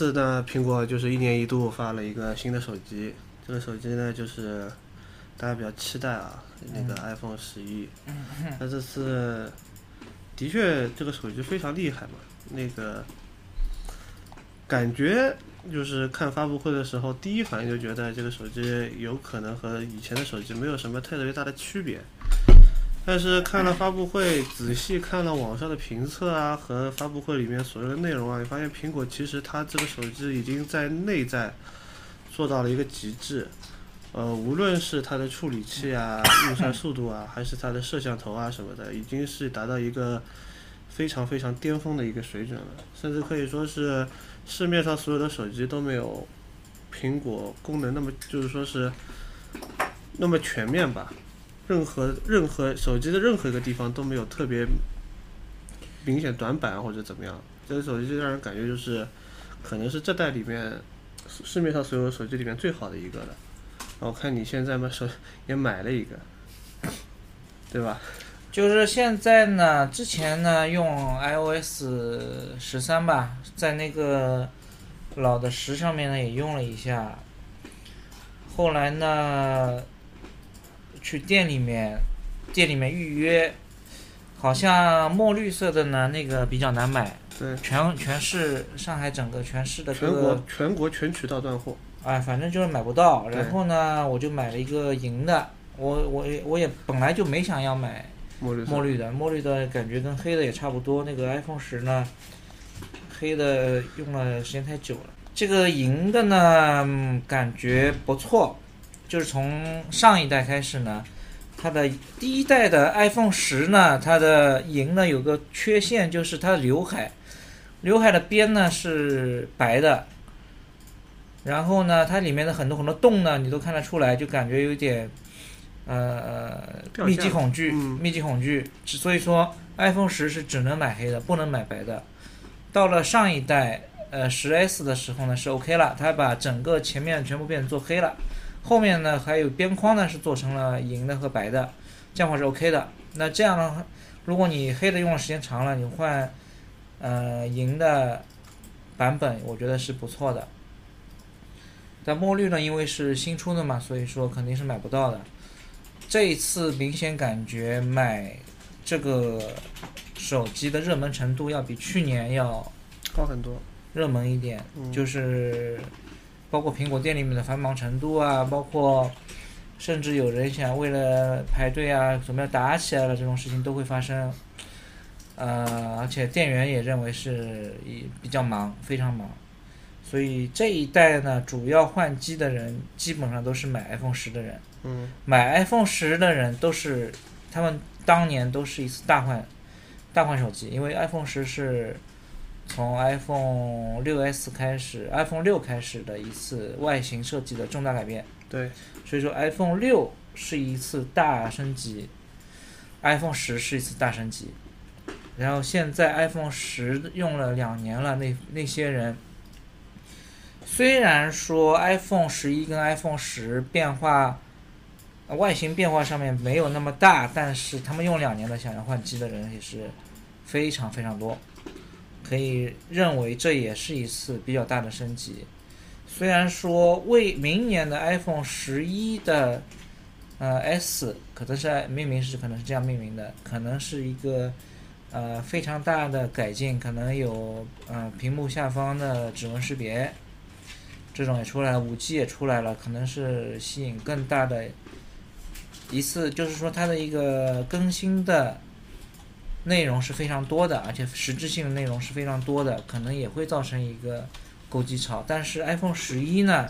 次呢，苹果就是一年一度发了一个新的手机，这个手机呢就是大家比较期待啊，那个 iPhone 十一。那这次的确这个手机非常厉害嘛，那个感觉就是看发布会的时候，第一反应就觉得这个手机有可能和以前的手机没有什么特别大的区别。但是看了发布会，仔细看了网上的评测啊，和发布会里面所有的内容啊，你发现苹果其实它这个手机已经在内在做到了一个极致。呃，无论是它的处理器啊、运算速度啊，还是它的摄像头啊什么的，已经是达到一个非常非常巅峰的一个水准了。甚至可以说是市面上所有的手机都没有苹果功能那么，就是说是那么全面吧。任何任何手机的任何一个地方都没有特别明显短板或者怎么样，这个手机就让人感觉就是可能是这代里面市面上所有手机里面最好的一个了。我看你现在嘛手也买了一个，对吧？就是现在呢，之前呢用 iOS 十三吧，在那个老的十上面呢也用了一下，后来呢。去店里面，店里面预约，好像墨绿色的呢，那个比较难买。对，全全市上海整个全市的全国全国全渠道断货。哎，反正就是买不到。然后呢，我就买了一个银的。我我我也本来就没想要买墨绿墨绿的，墨绿的感觉跟黑的也差不多。那个 iPhone 十呢，黑的用了时间太久了。这个银的呢，感觉不错。就是从上一代开始呢，它的第一代的 iPhone 十呢，它的银呢有个缺陷，就是它的刘海，刘海的边呢是白的，然后呢，它里面的很多很多洞呢，你都看得出来，就感觉有点呃密集恐惧，密集恐惧。所以说 iPhone 十是只能买黑的，不能买白的。到了上一代呃十 S 的时候呢，是 OK 了，它把整个前面全部变成做黑了。后面呢，还有边框呢，是做成了银的和白的，这样话是 OK 的。那这样的话，如果你黑的用的时间长了，你换呃银的版本，我觉得是不错的。但墨绿呢，因为是新出的嘛，所以说肯定是买不到的。这一次明显感觉买这个手机的热门程度要比去年要高很多，热门一点，就是。包括苹果店里面的繁忙程度啊，包括甚至有人想为了排队啊，准备打起来了，这种事情都会发生。呃，而且店员也认为是比较忙，非常忙。所以这一代呢，主要换机的人基本上都是买 iPhone 十的人。嗯。买 iPhone 十的人都是他们当年都是一次大换大换手机，因为 iPhone 十是。从 iPhone 6s 开始，iPhone 六开始的一次外形设计的重大改变。对，所以说 iPhone 六是一次大升级，iPhone 十是一次大升级。然后现在 iPhone 十用了两年了，那那些人虽然说 iPhone 十一跟 iPhone 十变化外形变化上面没有那么大，但是他们用两年的想要换机的人也是非常非常多。可以认为这也是一次比较大的升级，虽然说为明年的 iPhone 十一的呃 S 可能是命名是可能是这样命名的，可能是一个呃非常大的改进，可能有呃屏幕下方的指纹识别，这种也出来，五 G 也出来了，可能是吸引更大的一次，就是说它的一个更新的。内容是非常多的，而且实质性的内容是非常多的，可能也会造成一个购机潮。但是 iPhone 十一呢，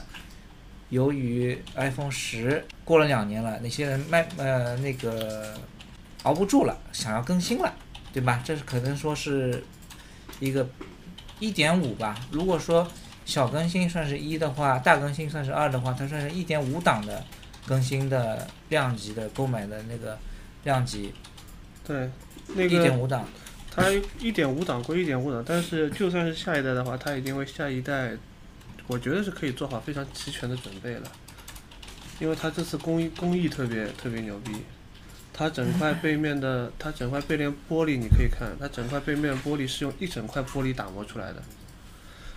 由于 iPhone 十过了两年了，那些人卖呃那个熬不住了，想要更新了，对吧？这是可能说是一个一点五吧。如果说小更新算是一的话，大更新算是二的话，它算是一点五档的更新的量级的购买的那个量级，对，那一点个五档。它一点五档归一点五档，但是就算是下一代的话，它一定为下一代，我觉得是可以做好非常齐全的准备了，因为它这次工艺工艺特别特别牛逼，它整块背面的它整块背面玻璃你可以看，它整块背面玻璃是用一整块玻璃打磨出来的，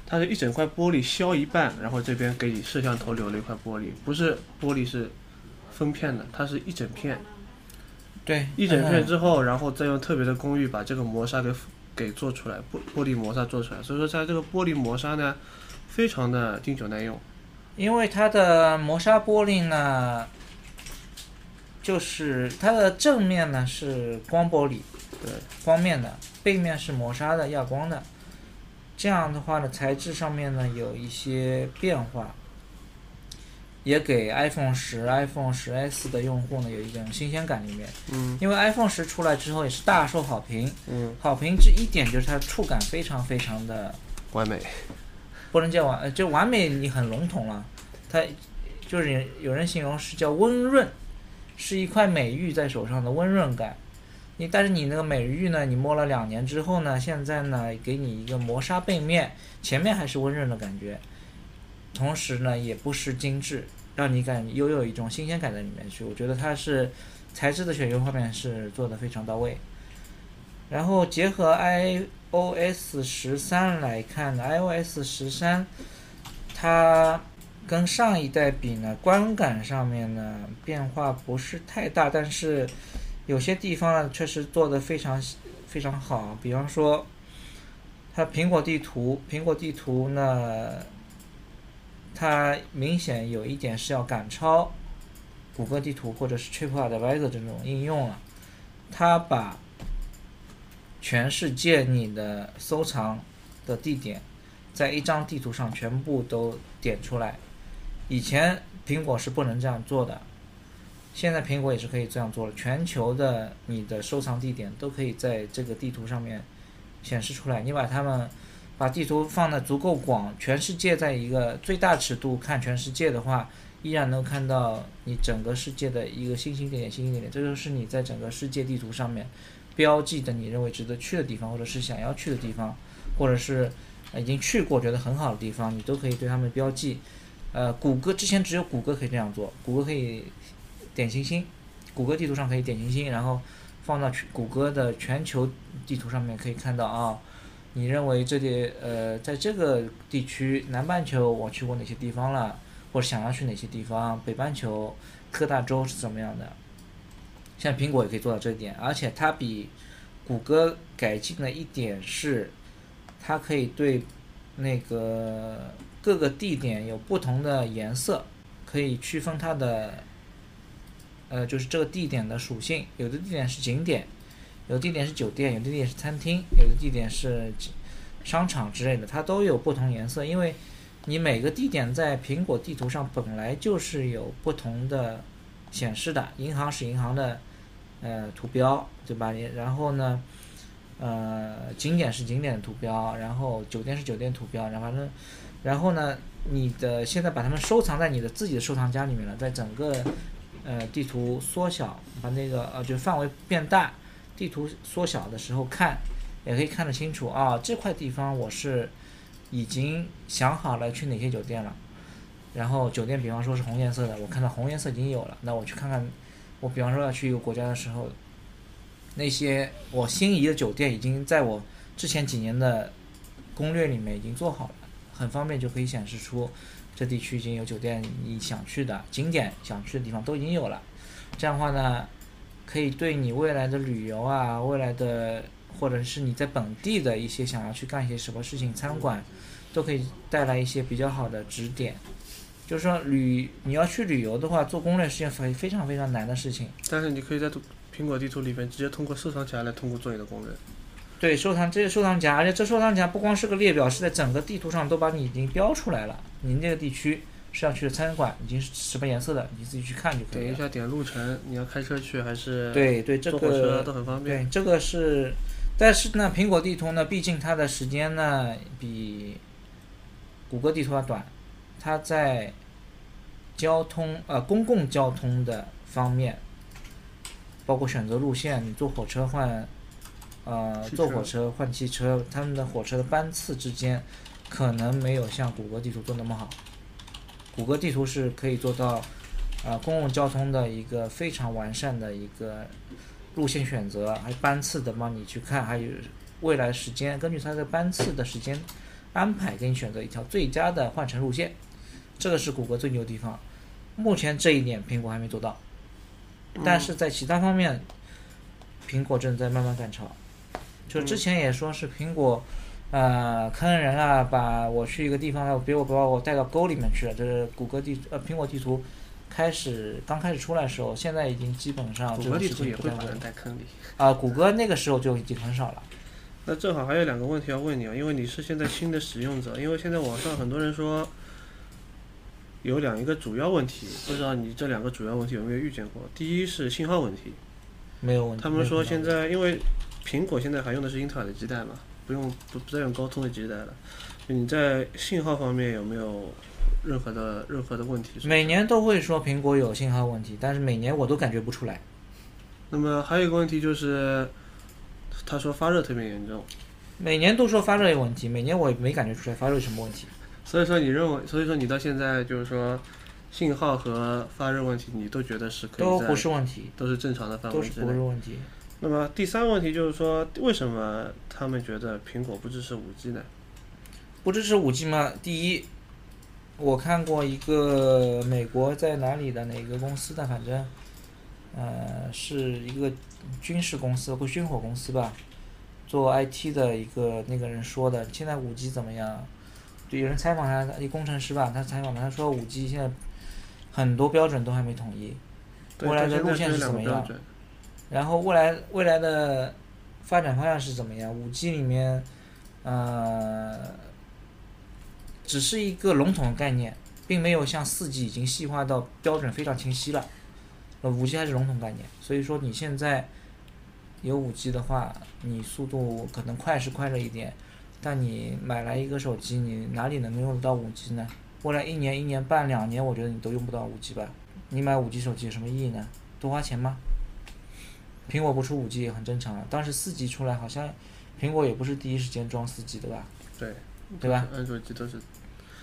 它是一整块玻璃削一半，然后这边给你摄像头留了一块玻璃，不是玻璃是分片的，它是一整片。对，一整片嗯之后，然后再用特别的工艺把这个磨砂给给做出来，玻玻璃磨砂做出来。所以说，它这个玻璃磨砂呢，非常的经久耐用。因为它的磨砂玻璃呢，就是它的正面呢是光玻璃，对，光面的，背面是磨砂的亚光的。这样的话呢，材质上面呢有一些变化，也给 iPhone 十、iPhone 十 S 的用户呢有一种新鲜感里面。嗯因为 iPhone 十出来之后也是大受好评，嗯，好评之一点就是它的触感非常非常的完美。不能叫完，呃，就完美你很笼统了，它就是有有人形容是叫温润，是一块美玉在手上的温润感。你但是你那个美玉呢，你摸了两年之后呢，现在呢给你一个磨砂背面，前面还是温润的感觉，同时呢也不失精致，让你感拥有一种新鲜感在里面去。我觉得它是材质的选用方面是做的非常到位。然后结合 iOS 十三来看呢，iOS 十三它跟上一代比呢，观感上面呢变化不是太大，但是有些地方呢确实做得非常非常好，比方说它苹果地图，苹果地图呢，它明显有一点是要赶超谷歌地图或者是 TripAdvisor 这种应用了，它把全世界你的收藏的地点，在一张地图上全部都点出来。以前苹果是不能这样做的，现在苹果也是可以这样做了。全球的你的收藏地点都可以在这个地图上面显示出来。你把它们把地图放的足够广，全世界在一个最大尺度看全世界的话，依然能看到你整个世界的一个星星点点、星星点点。这就是你在整个世界地图上面标记的你认为值得去的地方，或者是想要去的地方，或者是已经去过觉得很好的地方，你都可以对它们标记。呃，谷歌之前只有谷歌可以这样做，谷歌可以点星星，谷歌地图上可以点星星，然后放到谷歌的全球地图上面可以看到啊，你认为这里呃在这个地区南半球我去过哪些地方了，或者想要去哪些地方，北半球各大洲是怎么样的？像苹果也可以做到这一点，而且它比谷歌改进了一点是，它可以对那个各个地点有不同的颜色，可以区分它的，呃，就是这个地点的属性。有的地点是景点，有的地点是酒店，有的地点是餐厅，有的地点是商场之类的，它都有不同颜色。因为你每个地点在苹果地图上本来就是有不同的显示的，银行是银行的呃图标，对吧？然后呢，呃，景点是景点的图标，然后酒店是酒店图标，然后反正，然后呢，你的现在把它们收藏在你的自己的收藏夹里面了，在整个呃地图缩小，把那个呃就范围变大，地图缩小的时候看，也可以看得清楚啊，这块地方我是已经想好了去哪些酒店了。然后酒店，比方说是红颜色的，我看到红颜色已经有了，那我去看看。我比方说要去一个国家的时候，那些我心仪的酒店已经在我之前几年的攻略里面已经做好了，很方便就可以显示出这地区已经有酒店你想去的景点想去的地方都已经有了。这样的话呢，可以对你未来的旅游啊，未来的或者是你在本地的一些想要去干一些什么事情，餐馆都可以带来一些比较好的指点。就是说旅你要去旅游的话，做攻略是件非非常非常难的事情。但是你可以在苹果地图里面直接通过收藏夹来通过做你的攻略。对，收藏这些收藏夹，而且这收藏夹不光是个列表，是在整个地图上都把你已经标出来了。您这个地区是要去的餐馆，已经是什么颜色的，你自己去看就可以了。点一下点路程，你要开车去还是对对，这个都很方便。对这个是，但是呢，苹果地图呢，毕竟它的时间呢比谷歌地图要短，它在交通呃公共交通的方面，包括选择路线，你坐火车换呃坐火车换汽车，他们的火车的班次之间可能没有像谷歌地图做那么好。谷歌地图是可以做到呃公共交通的一个非常完善的一个路线选择，还有班次的帮你去看，还有未来时间，根据它的班次的时间安排，给你选择一条最佳的换乘路线。这个是谷歌最牛的地方。目前这一点苹果还没做到，但是在其他方面，苹果正在慢慢赶超。就之前也说是苹果，呃，坑人啊，把我去一个地方，别我把我带到沟里面去了。这是谷歌地呃苹果地图开始刚开始出来的时候，现在已经基本上谷歌地图也会把人带坑里。啊、谷歌那个时候就已经很少了。那正好还有两个问题要问你啊，因为你是现在新的使用者，因为现在网上很多人说有两一个主要问题，不知道你这两个主要问题有没有遇见过？第一是信号问题，没有问题。他们说现在因为苹果现在还用的是英特尔的基带嘛，不用不不再用高通的基带了，你在信号方面有没有任何的任何的问题？每年都会说苹果有信号问题，但是每年我都感觉不出来。那么还有一个问题就是，他说发热特别严重，每年都说发热有问题，每年我也没感觉出来发热有什么问题。所以说你认为，所以说你到现在就是说信号和发热问题，你都觉得是可以在都不是问题，都是正常的范都是围之内。不是问题。那么第三个问题就是说，为什么他们觉得苹果不支持五 G 呢？不支持五 G 吗？第一，我看过一个美国在哪里的哪个公司的，反正呃是一个军事公司或军火公司吧，做 IT 的一个那个人说的，现在五 G 怎么样？就有人采访他，一工程师吧，他采访他，说五 G 现在很多标准都还没统一，未来的路线是怎么样？然后未来未来的发展方向是怎么样？五 G 里面，呃，只是一个笼统的概念，并没有像四 G 已经细化到标准非常清晰了。呃，五 G 还是笼统概念，所以说你现在有五 G 的话，你速度可能快是快了一点，但你买来一个手机，你哪里能用得到五 G 呢？未来一年、一年半、两年，我觉得你都用不到五 G 吧？你买五 G 手机有什么意义呢？多花钱吗？苹果不出五 G 也很正常了。当时四 G 出来，好像苹果也不是第一时间装四 G 的吧？对，对吧？安卓机都是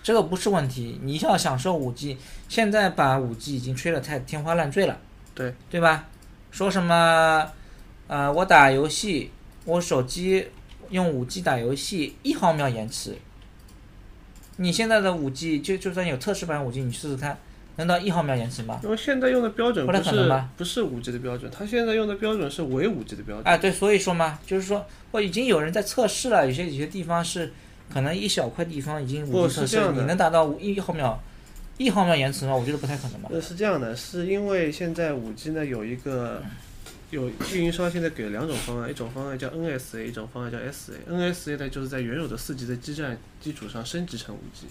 这个不是问题，你要享受五 G，现在把五 G 已经吹得太天花乱坠了，对对吧？说什么，呃，我打游戏，我手机用五 G 打游戏一毫秒延迟，你现在的五 G 就就算有测试版五 G，你试试看，能到一毫秒延迟吗？因为现在用的标准不不是太可能吧不是五 G 的标准，它现在用的标准是伪五 G 的标准。啊，对，所以说嘛，就是说，我已经有人在测试了，有些有些地方是可能一小块地方已经五不 G 测试你能达到五一毫秒一毫秒延迟吗？我觉得不太可能吧。呃，是这样的，是因为现在五 G 呢有一个有运营商现在给了两种方案，一种方案叫 NSA，一种方案叫 SA。NSA 呢就是在原有的四 G 的基站基础上升级成五 G，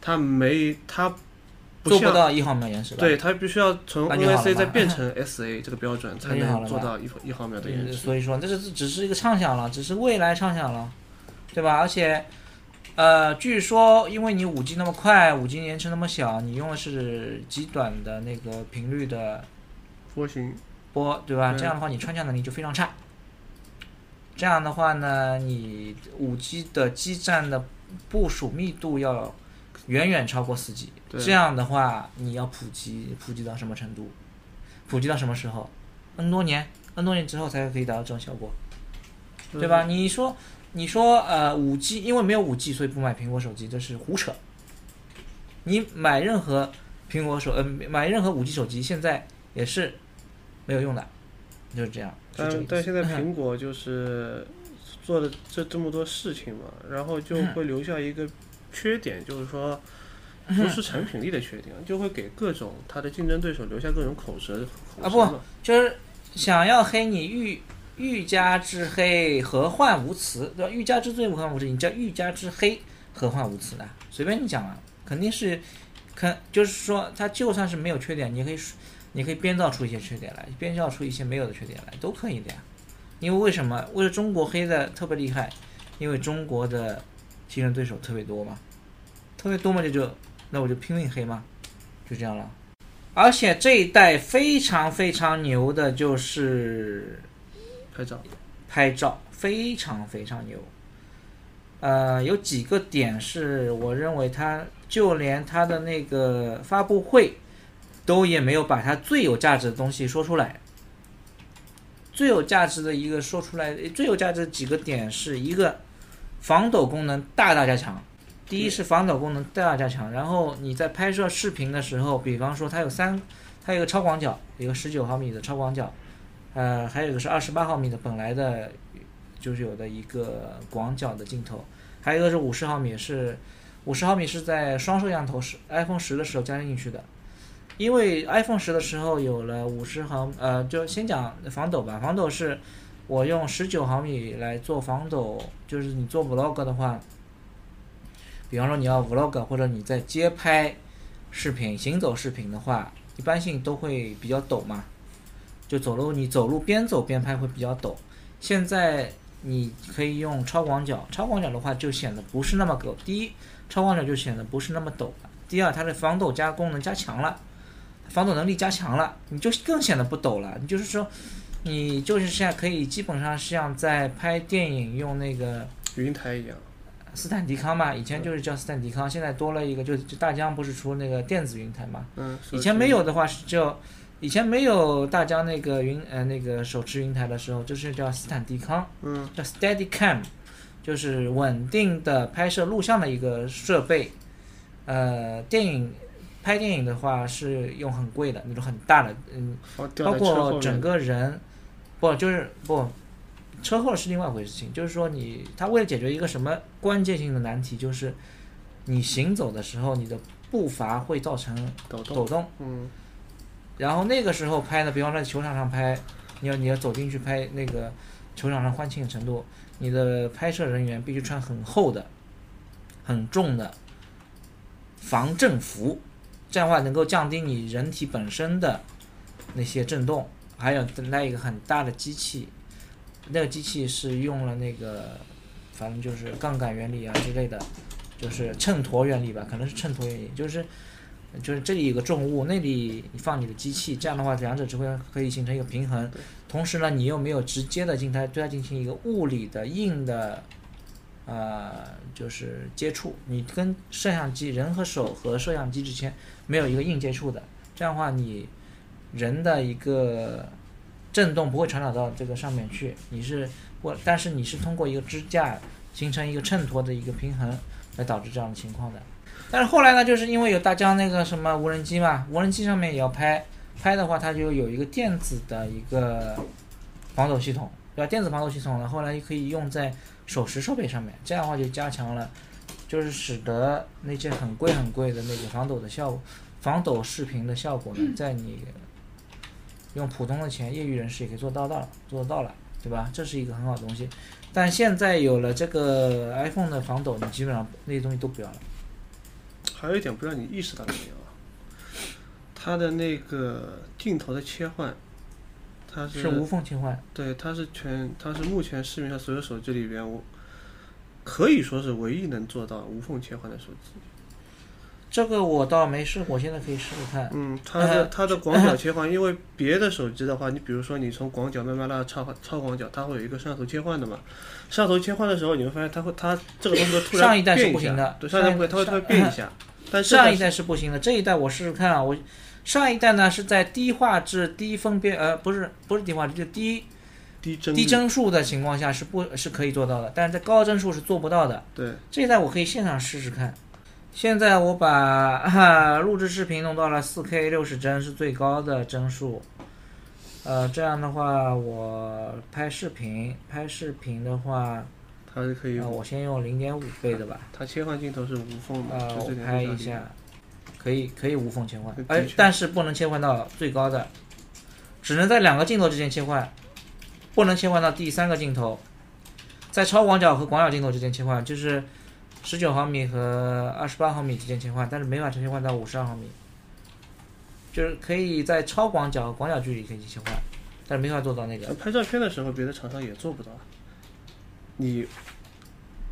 它没它做不到一毫秒延迟吧？对，它必须要从那就好了 NSA 嘛再变成 SA 这个标准，才能做到一一毫秒的延对，迟。所以说这是只是一个畅想了，只是未来畅想了，对吧？而且，呃，据说因为你五 G 那么快，五 G 延迟那么小，你用的是极短的那个频率的波形波，对吧？这样的话，你穿墙能力就非常差。这样的话呢，你五 G 的基站的部署密度要远远超过四 G。对这样的话，你要普及，普及到什么程度？普及到什么时候？N 多年，N 多年之后才可以达到这种效果，对吧？？你说，你说，呃，五 G，因为没有五 G，所以不买苹果手机，这是胡扯。你买任何苹果手，呃，买任何五 G 手机，现在也是没有用的，就是这样。是这个意思但但现在苹果就是做了这这么多事情嘛，然后就会留下一个缺点，就是说不是产品力的缺点，就会给各种他的竞争对手留下各种口舌口啊不就是想要黑你欲欲加之黑，何患无辞？对吧？欲加之罪，何患无辞？你叫欲加之黑，何患无辞呢？随便你讲啊，肯定是，肯就是说，他就算是没有缺点，你可以你可以编造出一些缺点来，编造出一些没有的缺点来，都可以的呀。因为为什么？为了中国黑的特别厉害，因为中国的竞争对手特别多嘛，特别多嘛，这就那我就拼命黑嘛，就这样了。而且这一代非常非常牛的就是拍照，拍照非常非常牛。呃，有几个点是我认为它就连它的那个发布会都也没有把它最有价值的东西说出来。最有价值的一个说出来，最有价值的几个点是一个防抖功能大大加强。第一是防抖功能大大加强，然后你在拍摄视频的时候，比方说它有三，它有一个超广角，一个十九毫米的超广角，呃，还有一个是二十八毫米的本来的，就是有的一个广角的镜头，还有一个是五十毫米，是五十毫米是在双摄像头是 iPhone 十的时候加进去的。因为 iPhone 十的时候有了五十毫，呃，就先讲防抖吧。防抖是，我用十九毫米来做防抖，就是你做 Vlog 的话，比方说你要 Vlog 或者你在街拍视频、行走视频的话，一般性都会比较抖嘛。就走路，你走路边走边拍会比较抖。现在你可以用超广角，超广角的话就显得不是那么抖。第一，超广角就显得不是那么抖了。第二，它的防抖加功能加强了。防抖能力加强了，你就更显得不抖了。你就是说，你就是现在可以基本上像在拍电影用那个云台一样，斯坦迪康嘛，以前就是叫斯坦迪康，现在多了一个，就就大疆不是出那个电子云台嘛？嗯。以前没有的话是叫，以前没有大疆那个云呃那个手持云台的时候，就是叫斯坦迪康，嗯，叫 Steadicam，就是稳定的拍摄录像的一个设备，呃，电影。拍电影的话是用很贵的那种很大的，嗯，包括整个人，不就是不，车祸是另外一回事情。就是说你他为了解决一个什么关键性的难题，就是你行走的时候你的步伐会造成抖抖动，嗯，然后那个时候拍呢，比方在球场上拍，你要你要走进去拍那个球场上欢庆的程度，你的拍摄人员必须穿很厚的、很重的防震服。这样的话能够降低你人体本身的那些震动，还有带一个很大的机器，那个机器是用了那个，反正就是杠杆原理啊之类的，就是秤砣原理吧，可能是秤砣原理，就是就是这里有个重物，那里你放你的机器，这样的话两者只会可以形成一个平衡，同时呢你又没有直接的进它对它进行一个物理的硬的。呃，就是接触，你跟摄像机人和手和摄像机之间没有一个硬接触的，这样的话，你人的一个震动不会传导到这个上面去，你是或但是你是通过一个支架形成一个衬托的一个平衡来导致这样的情况的。但是后来呢，就是因为有大疆那个什么无人机嘛，无人机上面也要拍，拍的话它就有一个电子的一个防抖系统，对吧？电子防抖系统呢，后来可以用在。手持设备上面，这样的话就加强了，就是使得那些很贵很贵的那个防抖的效果，防抖视频的效果呢，在你用普通的钱，业余人士也可以做到到做得到了，对吧？这是一个很好的东西。但现在有了这个 iPhone 的防抖，你基本上那些东西都不要了。还有一点不知道你意识到没有啊？它的那个镜头的切换。它是无缝切换，对，它是全，它是目前市面上所有手机里边，我可以说是唯一能做到无缝切换的手机。这个我倒没试过，现在可以试试看。嗯，它的它的广角切换，因为别的手机的话，你比如说你从广角慢慢拉超超广角，它会有一个摄像头切换的嘛。摄像头切换的时候，你会发现它会它这个东西会突然上一代是不行的，对，上一代会它会它会变一下。但上一代是不行的，这一代我试试看啊，我。上一代呢是在低画质、低分辨，呃，不是不是低画质，就低低帧低帧数的情况下是不是可以做到的，但是在高帧数是做不到的。对，这一代我可以现场试试看。现在我把 录制视频弄到了 4K 六十帧是最高的帧数，呃，这样的话我拍视频，拍视频的话，它是可以，我先用零点五倍的吧。它切换镜头是无缝的，呃，我拍一下。可以可以无缝切换，哎，但是不能切换到最高的，只能在两个镜头之间切换。不能切换到第三个镜头，在超广角和广角镜头之间切换，就是十九毫米和二十八毫米之间切换，但是没法切换到五十二毫米。就是可以在超广角和广角距离可以切换，但是没法做到那个。拍照片的时候，别的厂商也做不到。你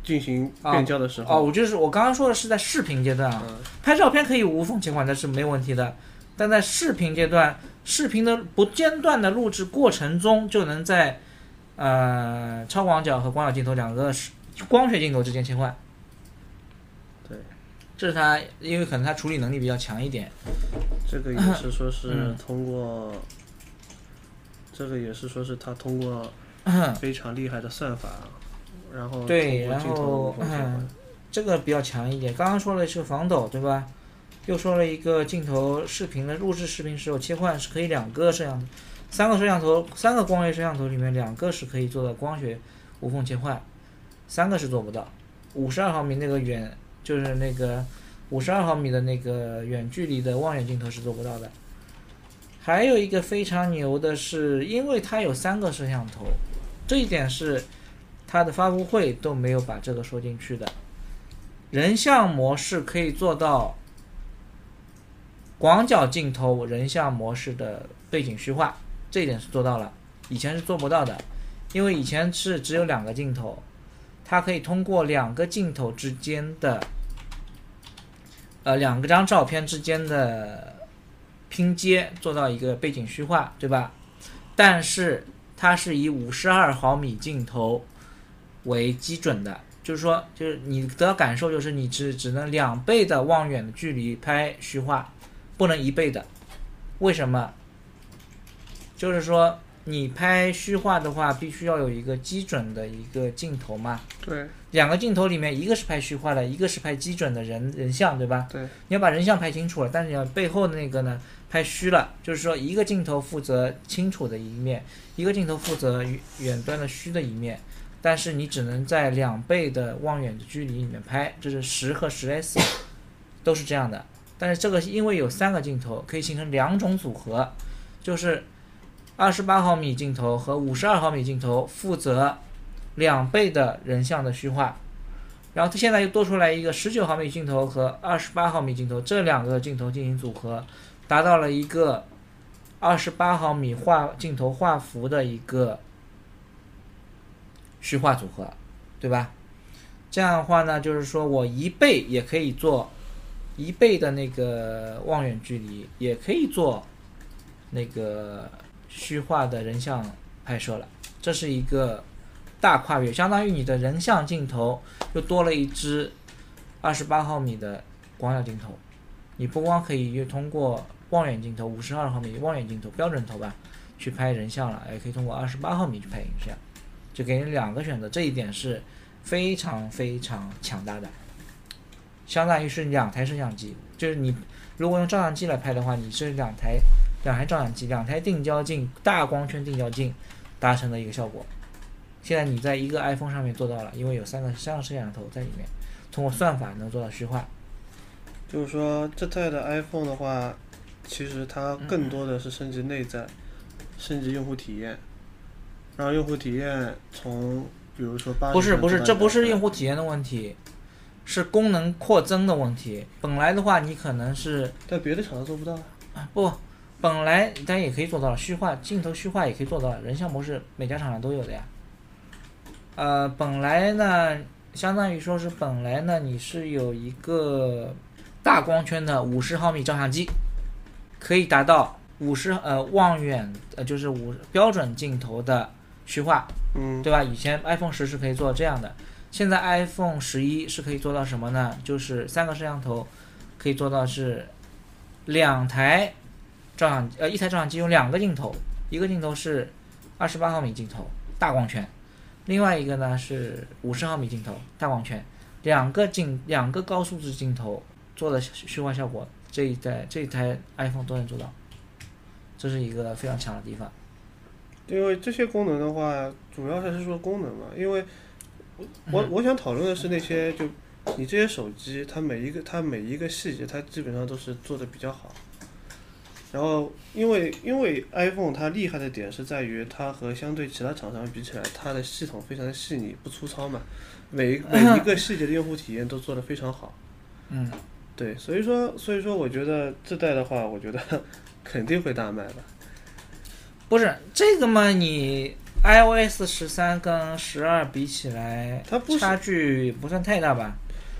进行变焦的时候，哦，我就是我刚刚说的是在视频阶段啊，拍照片可以无缝切换，那是没有问题的。但在视频阶段，视频的不间断的录制过程中，就能在呃超广角和广角镜头两个光学镜头之间切换。对，这是它，因为可能它处理能力比较强一点。这个也是说是通过，这个也是说是他通过非常厉害的算法，然后对，然后这个比较强一点。刚刚说了是防抖，对吧？又说了一个镜头视频的录制视频时候切换是可以两个摄像，三个摄像头，三个光学摄像头里面两个是可以做到光学无缝切换，三个是做不到。五十二毫米那个远就是那个。五十二毫米的那个远距离的望远镜头是做不到的。还有一个非常牛的是，因为它有三个摄像头，这一点是它的发布会都没有把这个说进去的。人像模式可以做到广角镜头人像模式的背景虚化，这一点是做到了，以前是做不到的，因为以前是只有两个镜头，它可以通过两个镜头之间的。呃，两个张照片之间的拼接做到一个背景虚化，对吧？但是它是以五十二毫米镜头为基准的，就是说，就是你的感受就是你只只能两倍的望远的距离拍虚化，不能一倍的。为什么？就是说。你拍虚化的话，必须要有一个基准的一个镜头嘛？对。两个镜头里面，一个是拍虚化的，一个是拍基准的人人像，对吧？对。你要把人像拍清楚了，但是你要背后的那个呢，拍虚了。就是说，一个镜头负责清楚的一面，一个镜头负责远端的虚的一面。但是你只能在两倍的望远的距离里面拍，就是十和十 S，都是这样的。但是这个因为有三个镜头，可以形成两种组合，就是。二十八毫米镜头和五十二毫米镜头负责两倍的人像的虚化，然后它现在又多出来一个十九毫米镜头和二十八毫米镜头，这两个镜头进行组合，达到了一个二十八毫米画镜头画幅的一个虚化组合，对吧？这样的话呢，就是说我一倍也可以做一倍的那个望远距离，也可以做那个。虚化的人像拍摄了，这是一个大跨越，相当于你的人像镜头又多了一支二十八毫米的广角镜头。你不光可以通过望远镜头五十二毫米望远镜头标准头吧去拍人像了，也可以通过二十八毫米去拍影像，就给你两个选择。这一点是非常非常强大的，相当于是两台摄像机。就是你如果用照相机来拍的话，你是两台。两台照相机，两台定焦镜，大光圈定焦镜达成的一个效果。现在你在一个 iPhone 上面做到了，因为有三个三个摄像头在里面，通过算法能做到虚化。就是说，这代的 iPhone 的话，其实它更多的是升级内在，升级用户体验，让用户体验从比如说八不是不是，这不是用户体验的问题，是功能扩增的问题。本来的话，你可能是在别的厂商做不到啊不。本来但也可以做到虚化镜头虚化也可以做到人像模式每家厂商都有的呀。呃，本来呢，相当于说是本来呢，你是有一个大光圈的五十毫米照相机，可以达到五十呃望远呃就是五标准镜头的虚化，嗯，对吧？以前 iPhone 十是可以做这样的，现在 iPhone 十一是可以做到什么呢？就是三个摄像头可以做到是两台。照相呃，一台照相机用两个镜头，一个镜头是二十八毫米镜头大光圈，另外一个呢是五十毫米镜头大光圈，两个镜两个高素质镜头做的虚化效果，这一代这一台 iPhone 都能做到，这是一个非常强的地方。因为这些功能的话，主要还是说功能嘛，因为我我想讨论的是那些就你这些手机，它每一个它每一个细节，它基本上都是做的比较好。然后因为因为 iPhone 它厉害的点是在于它和相对其他厂商比起来，它的系统非常的细腻，不粗糙嘛，每一每一个细节的用户体验都做得非常好。嗯，对，所以说所以说我觉得这代的话，我觉得 肯定会大卖的。不是这个嘛？你 iOS 十三跟十二比起来，它不差距不算太大吧？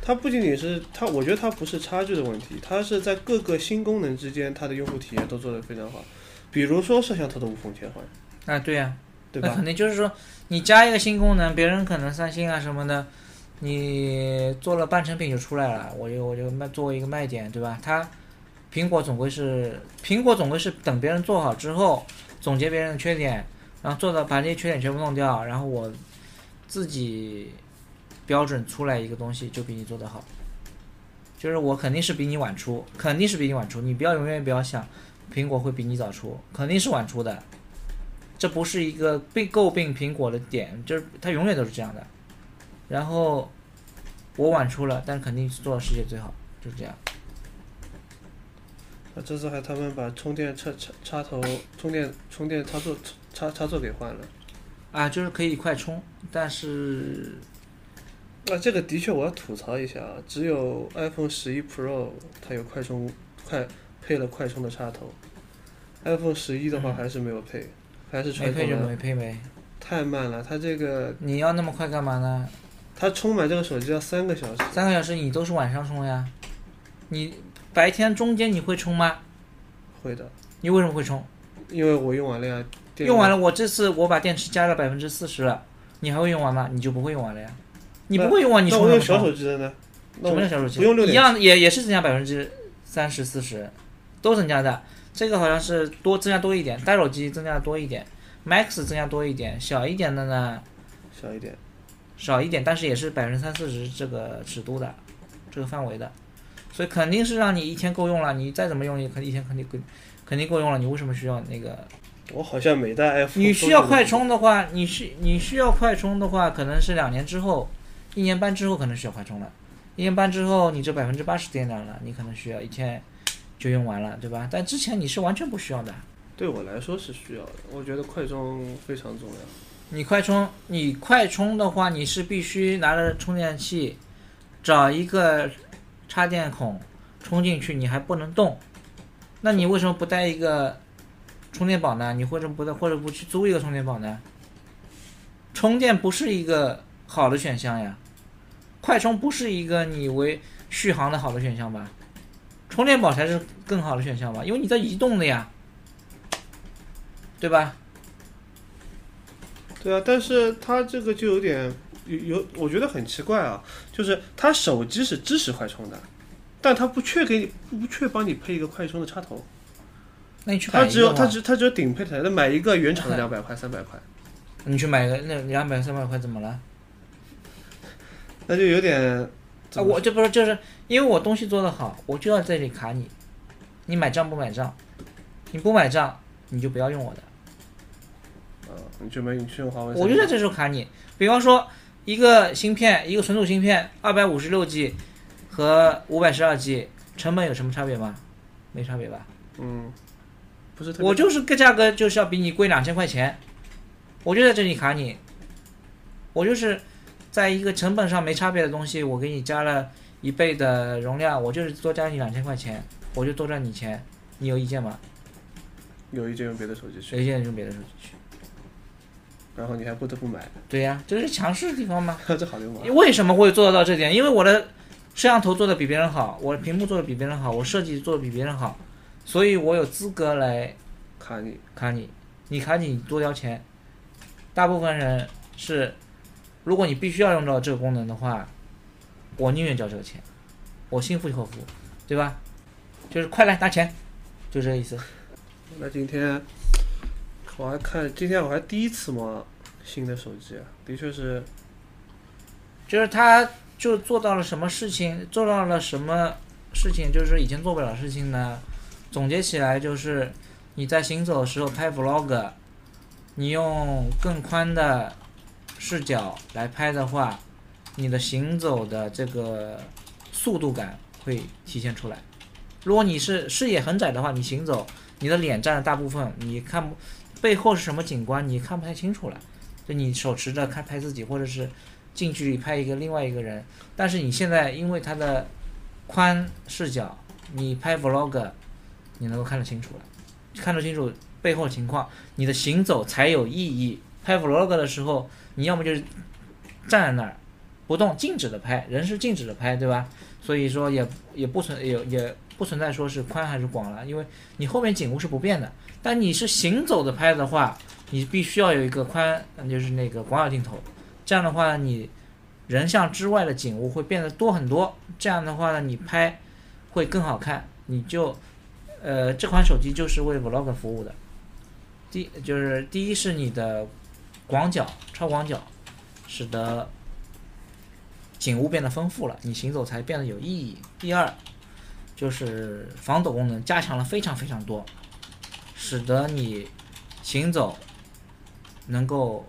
它不仅仅是它，我觉得它不是差距的问题，它是在各个新功能之间，它的用户体验都做得非常好。比如说摄像头的无缝切换，啊，对呀、对吧？那肯定就是说，你加一个新功能，别人可能三星啊什么的，你做了半成品就出来了，我就我就卖作为一个卖点，对吧？它苹果总归是苹果总归是等别人做好之后，总结别人的缺点，然后做到把这些缺点全部弄掉，然后我自己标准出来一个东西就比你做得好。就是我肯定是比你晚出，肯定是比你晚出，你不要永远不要想苹果会比你早出，肯定是晚出的。这不是一个被诟病苹果的点，就是它永远都是这样的。然后我晚出了，但肯定是做到世界最好，就是这样。啊，这次还他们把充电插插插头、充电充电插座插插座给换了。啊，就是可以快充，但是那、这个的确我要吐槽一下啊，只有 iPhone 十一 Pro 它有快充快配了快充的插头，iPhone 十一的话嗯还是没有配，还是没传统的配就没，配没。太慢了。它这个你要那么快干嘛呢？它充满这个手机要三个小时。三个小时你都是晚上充呀，你白天中间你会充吗？会的，你为什么会充？因为我用完了呀。用完了，我这次我把电池加了百分之四十了，你还会用完吗？你就不会用完了呀。你不会用啊，你那我用小手机的呢？那什么叫小手机？不用六点一样也也是增加百分之三十四十，都增加的。这个好像是多增加多一点，大手机增加多一点，Max 增加多一点，小一点的呢小一点。少一点，但是也是百分之三四十这个尺度的，这个范围的，所以肯定是让你一天够用了。你再怎么用，你肯一天肯定够，肯定够用了。你为什么需要那个？我好像每代 iPhone 你需要快充的话，你需你需要快充的话，可能是两年之后，一年半之后可能需要快充了。一年半之后，你这百分之八十电量了，你可能需要一天就用完了，对吧？但之前你是完全不需要的。对我来说是需要的，我觉得快充非常重要。你快充，你快充的话，你是必须拿着充电器，找一个插电孔充进去，你还不能动。那你为什么不带一个充电宝呢？你或者不带，或者不去租一个充电宝呢？充电不是一个好的选项呀，快充不是一个你为续航的好的选项吧？充电宝才是更好的选项吧，因为你在移动的呀，对吧？对啊，但是它这个就有点有有，我觉得很奇怪啊，就是它手机是支持快充的，但它不确给你不确帮你配一个快充的插头，那你去买它只有一个嘛它只它只有顶配的，那买一个原厂的两百块三百块，你去买个那两百三百块怎么了？那就有点啊，我这不是就是因为我东西做得好，我就要在这里卡你，你买账不买账？你不买账，你就不要用我的，啊，你去买你去用华为，我就在这时候卡你。比方说一个芯片，一个存储芯片，二百五十六 G 和五百十二 G，成本有什么差别吗？没差别吧？嗯，不是特别我就是个价格就是要比你贵两千块钱，我就在这里卡你，我就是在一个成本上没差别的东西，我给你加了一倍的容量，我就是多加你两千块钱，我就多赚你钱，你有意见吗？有意见用别的手机去，有意见用别的手机去。然后你还不得不买，对呀、这是强势的地方吗？这好流氓。为什么会做得到这点？因为我的摄像头做的比别人好，我的屏幕做的比别人好，我设计做的比别人好，所以我有资格来卡你，卡你，你卡你你多交钱。大部分人是，如果你必须要用到这个功能的话，我宁愿交这个钱，我心服口服，对吧？就是快来拿钱，就这个意思。那今天我还看，今天我还第一次摸新的手机啊，的确是就是他就做到了什么事情，做到了什么事情，就是以前做不了的事情呢？总结起来就是你在行走的时候拍 vlog，你用更宽的视角来拍的话，你的行走的这个速度感会体现出来。如果你是视野很窄的话，你行走你的脸占了大部分，你看不背后是什么景观，你看不太清楚了。就你手持着看拍自己，或者是近距离拍一个另外一个人，但是你现在因为它的宽视角，你拍 vlog，你能够看得清楚了，看得清楚背后情况，你的行走才有意义。拍 vlog 的时候，你要么就是站在那儿不动，静止的拍，人是静止的拍，对吧？所以说也也不存也也不存在说是宽还是广了，因为你后面景物是不变的。但你是行走的拍的话，你必须要有一个宽，就是那个广角镜头。这样的话，你人像之外的景物会变得多很多。这样的话呢，你拍会更好看。你就呃，这款手机就是为 vlog 服务的。第就是第一是你的广角、超广角，使得景物变得丰富了，你行走才变得有意义。第二就是防抖功能加强了非常非常多，使得你行走能够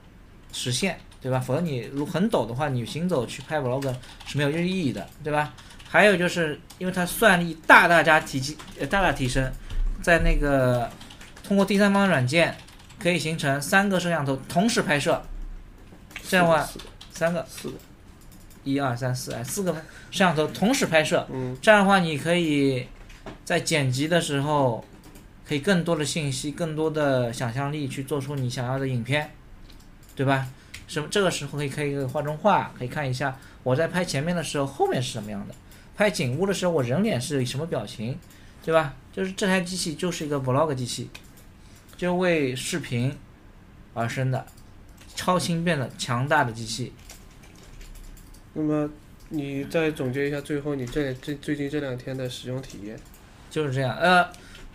实现，对吧？否则你如很陡的话，你行走去拍 vlog 是没有意义的，对吧？还有就是因为它算力大大加提及呃大大提升，在那个通过第三方软件可以形成三个摄像头同时拍摄，这样的话三个。四个，一二三四哎四个摄像头同时拍摄，嗯，这样的话你可以在剪辑的时候可以更多的信息、更多的想象力去做出你想要的影片，对吧？什么这个时候可以可以画中画，可以看一下我在拍前面的时候后面是什么样的，拍景物的时候我人脸是什么表情，对吧？就是这台机器就是一个 vlog 机器，就为视频而生的超轻便的强大的机器。那么你再总结一下，最后你这这最近这两天的使用体验。就是这样，呃，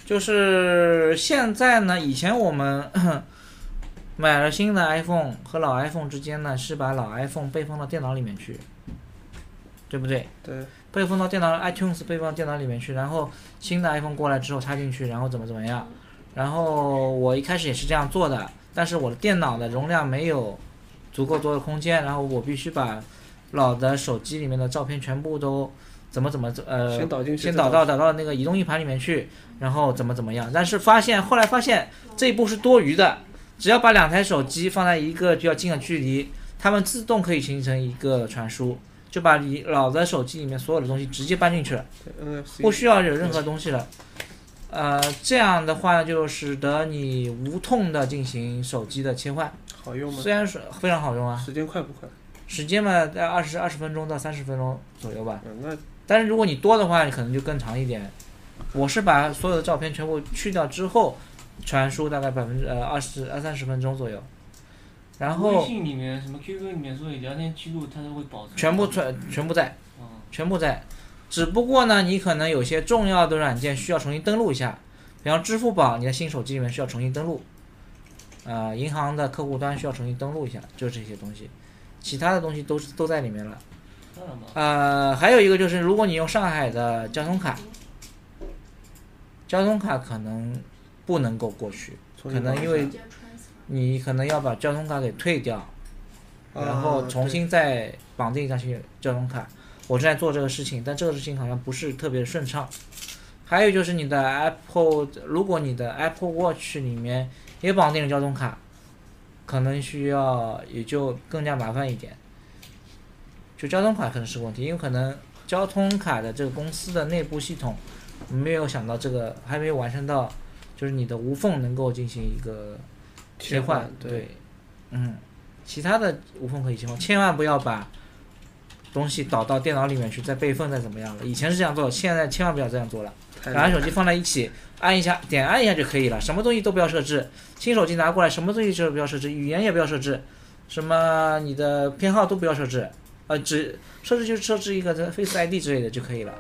就是现在呢，以前我们 买了新的 iPhone 和老 iPhone 之间呢，是把老 iPhone 备份到电脑里面去，对不对？对，备份到电脑 iTunes 备份到电脑里面去，然后新的 iPhone 过来之后插进去，然后怎么怎么样。然后我一开始也是这样做的，但是我的电脑的容量没有足够多的空间，然后我必须把老的手机里面的照片全部都怎么怎么呃先导进去，先导到导到那个移动硬盘里面去，然后怎么怎么样。但是发现后来发现这一步是多余的，只要把两台手机放在一个比较近的距离，它们自动可以形成一个传输，就把你老的手机里面所有的东西直接搬进去了，不需要有任何东西了。呃，这样的话就使得你无痛的进行手机的切换，好用吗？虽然是非常好用啊，时间快不快？时间嘛在二十二十分钟到三十分钟左右吧。嗯，那但是如果你多的话，你可能就更长一点。我是把所有的照片全部去掉之后，传输大概百分之呃二十二三十分钟左右，然后微后信里面什么 QQ 里面所有聊天记录，它都会保存。全部传全部在嗯，全部在。只不过呢，你可能有些重要的软件需要重新登录一下，比方支付宝，你的新手机里面需要重新登录，呃，银行的客户端需要重新登录一下，就这些东西，其他的东西都是都在里面了。呃，还有一个就是，如果你用上海的交通卡，交通卡可能不能够过去，可能因为你可能要把交通卡给退掉，然啊后重新再绑定一张去交通卡。我正在做这个事情，但这个事情好像不是特别顺畅。还有就是你的 Apple，如果你的 Apple Watch 里面也绑定了交通卡，可能需要也就更加麻烦一点。就交通卡可能是个问题，因为可能交通卡的这个公司的内部系统没有想到这个，还没有完善到，就是你的无缝能够进行一个切换，对，嗯，其他的无缝可以切换，千万不要把东西导到电脑里面去，再备份再怎么样了。以前是这样做，现在千万不要这样做了。太两个手机放在一起，按一下点按一下就可以了，什么东西都不要设置。新手机拿过来，什么东西都不要设置，语言也不要设置，什么你的偏好都不要设置，呃，只设置就设置一个这 Face ID 之类的就可以了。